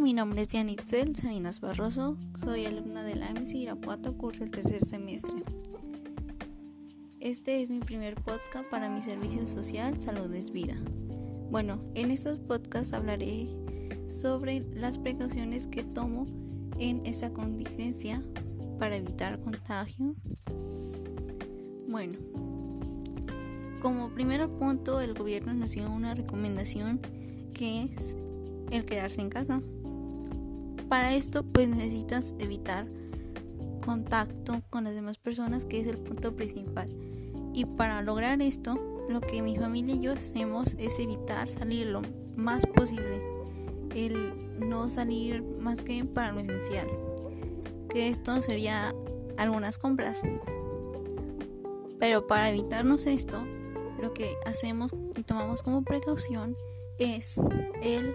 Mi nombre es Yanitzel Salinas Barroso, soy alumna de la MC Irapuato, curso el tercer semestre. Este es mi primer podcast para mi servicio social Salud es Vida. Bueno, en estos podcasts hablaré sobre las precauciones que tomo en esta contingencia para evitar contagio. Bueno, como primer punto, el gobierno nos dio una recomendación que es el quedarse en casa. Para esto pues necesitas evitar contacto con las demás personas, que es el punto principal. Y para lograr esto, lo que mi familia y yo hacemos es evitar salir lo más posible. El no salir más que para lo esencial. Que esto sería algunas compras. Pero para evitarnos esto, lo que hacemos y tomamos como precaución es el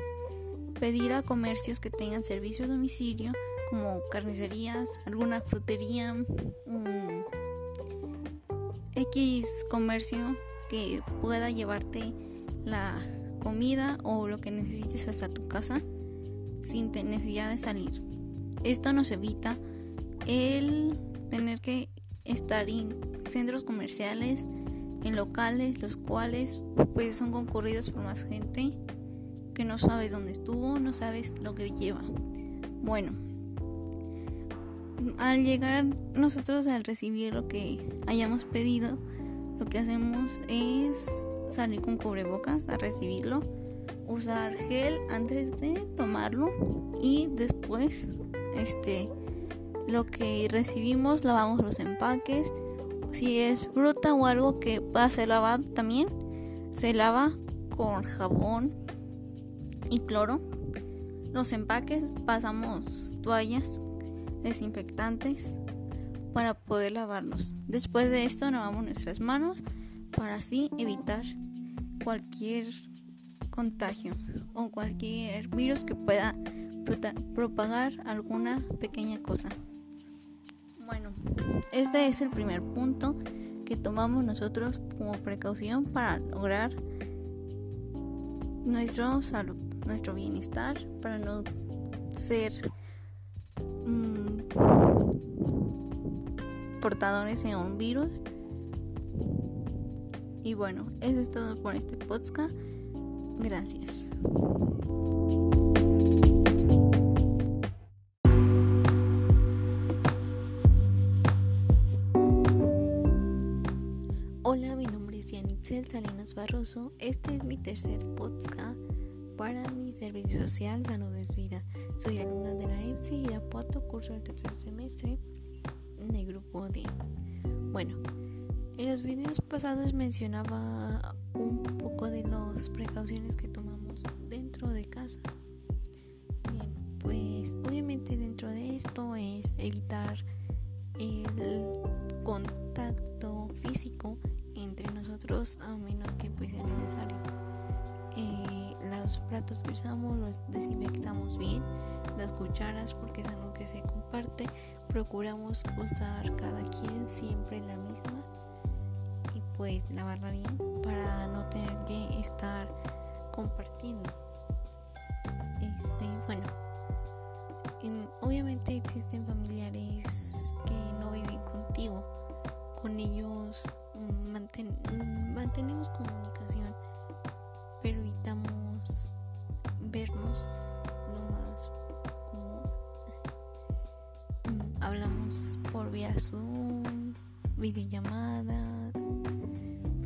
pedir a comercios que tengan servicio a domicilio como carnicerías, alguna frutería, un X comercio que pueda llevarte la comida o lo que necesites hasta tu casa sin necesidad de salir. Esto nos evita el tener que estar en centros comerciales, en locales, los cuales pues son concurridos por más gente no sabes dónde estuvo, no sabes lo que lleva. Bueno, al llegar nosotros al recibir lo que hayamos pedido, lo que hacemos es salir con cubrebocas a recibirlo, usar gel antes de tomarlo y después este lo que recibimos lavamos los empaques. Si es fruta o algo que va a ser lavado también, se lava con jabón y cloro. Los empaques pasamos toallas desinfectantes para poder lavarlos. Después de esto lavamos nuestras manos para así evitar cualquier contagio o cualquier virus que pueda propagar alguna pequeña cosa. Bueno, este es el primer punto que tomamos nosotros como precaución para lograr nuestra salud nuestro bienestar, para no ser mm, portadores de un virus. Y bueno, eso es todo por este podcast. Gracias. Hola, mi nombre es Yanitzel Salinas Barroso. Este es mi tercer podcast para mi servicio social Salud es Vida. Soy alumna de la EPSI Irapuato, curso del tercer semestre en el grupo D. Bueno, en los videos pasados mencionaba un poco de las precauciones que tomamos dentro de casa. Bien, pues obviamente dentro de esto es evitar el contacto físico entre nosotros a menos que pues sea necesario. Los platos que usamos los desinfectamos bien, las cucharas porque es algo que se comparte, procuramos usar cada quien siempre la misma y pues lavarla bien para no tener que estar compartiendo. Este, bueno, obviamente existen familiares que no viven contigo, con ellos mm, mm, mantenemos comunicación, pero evitamos vernos lo más común. Mm, hablamos por vía Zoom, videollamadas,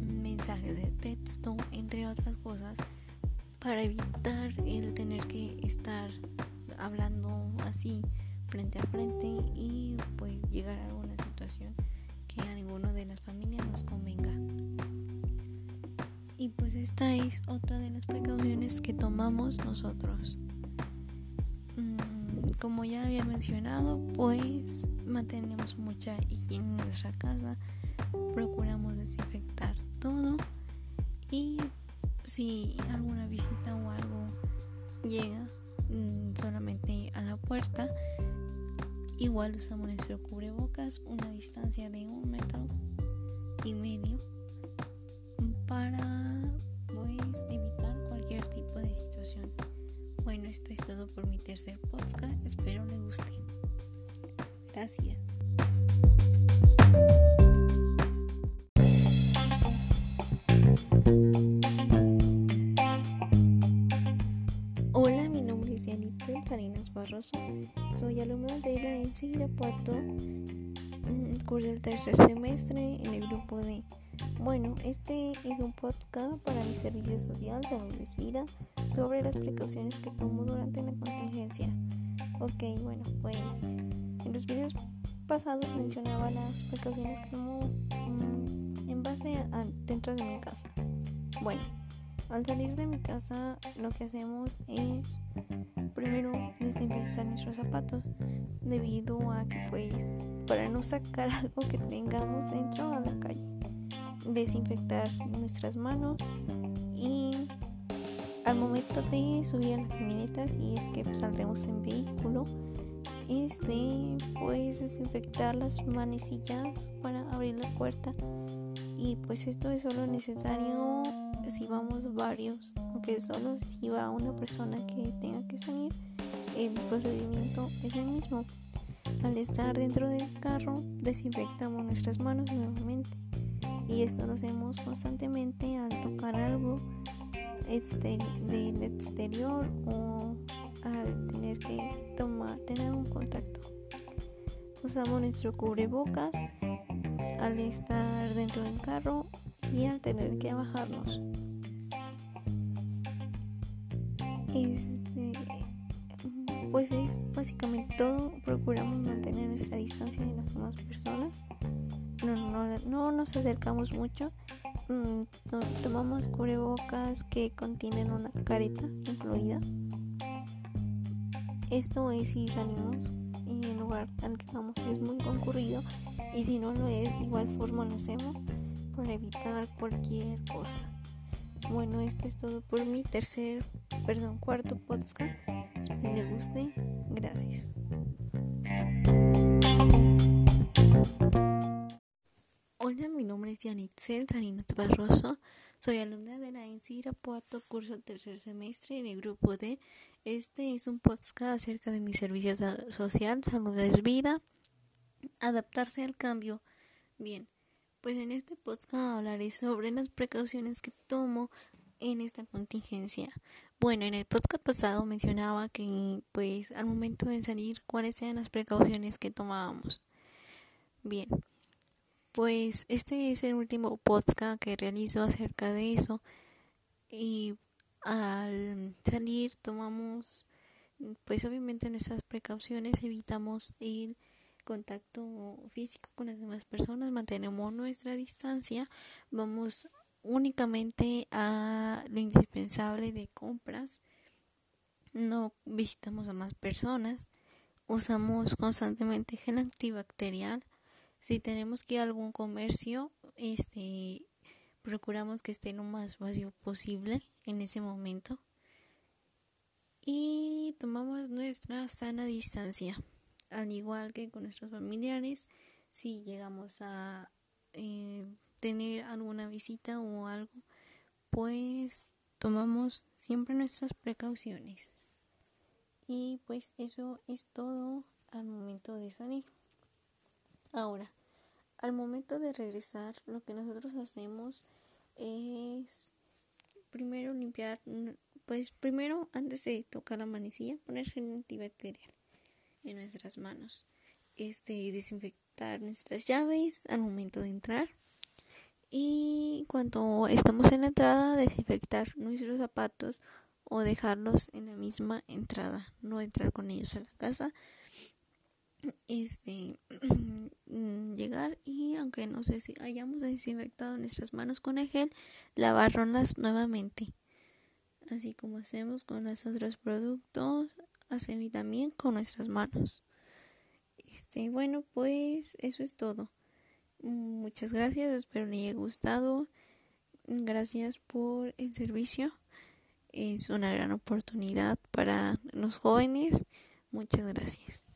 mensajes de texto, entre otras cosas, para evitar el tener que estar hablando así frente a frente y pues llegar a alguna situación que a ninguno de las familias nos convenga. Y pues esta es otra de las precauciones que tomamos nosotros. Mm, como ya había mencionado, pues mantenemos mucha higiene en nuestra casa, procuramos desinfectar todo y si alguna visita o algo llega mm, solamente a la puerta, igual usamos nuestro cubrebocas, una distancia de un metro y medio para pues evitar cualquier tipo de situación Bueno, esto es todo por mi tercer podcast. Espero le guste. Gracias. Hola, mi nombre es Yanitzel Salinas Barroso. Soy alumna de la MC Irapuato, mm, curso del tercer semestre en el grupo D. Bueno, este es un podcast para mi servicio social, salud es vida, sobre las precauciones que tomo durante la contingencia. Ok, bueno, pues en los videos pasados mencionaba las precauciones que tomo mm, en base a dentro de mi casa. Bueno, al salir de mi casa lo que hacemos es primero desinfectar nuestros zapatos debido a que pues para no sacar algo que tengamos dentro a la calle. Desinfectar nuestras manos y al momento de subir a las camionetas si es que saldremos en vehículo es de pues desinfectar las manecillas para abrir la puerta y pues esto es solo necesario si vamos varios, aunque solo si va una persona que tenga que salir, el procedimiento es el mismo. Al estar dentro del carro, desinfectamos nuestras manos nuevamente y esto lo hacemos constantemente al tocar algo del exterior o al tener que tomar, tener un contacto. Usamos nuestro cubrebocas al estar dentro del carro y al tener que bajarnos. Este, pues es básicamente todo. Procuramos mantener nuestra distancia de las demás personas. No, no, no nos acercamos mucho. Mm, tomamos cubrebocas que contienen una careta incluida. Esto es si salimos y el lugar al que vamos es muy concurrido y si no lo es, de igual forma lo hacemos para evitar cualquier cosa. Bueno, esto es todo por mi tercer, perdón, cuarto podcast. Espero le guste. Gracias. Yanitzel Salinas Barroso. Soy alumna de la ENSI Irapuato, curso tercer semestre en el grupo D. Este es un podcast acerca de mi servicio social, salud es vida, adaptarse al cambio. Bien, pues en este podcast hablaré sobre las precauciones que tomo en esta contingencia. Bueno, en el podcast pasado mencionaba que pues al momento de salir cuáles eran las precauciones que tomábamos. Bien, pues este es el último podcast que realizo acerca de eso. Y al salir tomamos pues obviamente nuestras precauciones, evitamos ir contacto físico con las demás personas, mantenemos nuestra distancia, vamos únicamente a lo indispensable de compras, no visitamos a más personas, usamos constantemente gel antibacterial, si tenemos que ir a algún comercio, este procuramos que esté lo más vacío posible en ese momento y tomamos nuestra sana distancia al igual que con nuestros familiares, si llegamos a eh, tener alguna visita o algo, pues tomamos siempre nuestras precauciones. Y pues eso es todo al momento de salir. Ahora, al momento de regresar, lo que nosotros hacemos es primero limpiar, pues primero antes de tocar la manecilla, poner gel antibacterial en nuestras manos. Este, desinfectar nuestras llaves al momento de entrar. Y cuando estamos en la entrada, desinfectar nuestros zapatos o dejarlos en la misma entrada, no entrar con ellos a la casa. Este llegar y aunque no sé si hayamos desinfectado nuestras manos con el gel, lavarlas nuevamente. Así como hacemos con los otros productos, hacemos también con nuestras manos. Este, bueno, pues eso es todo. Muchas gracias, espero les haya gustado. Gracias por el servicio. Es una gran oportunidad para los jóvenes. Muchas gracias.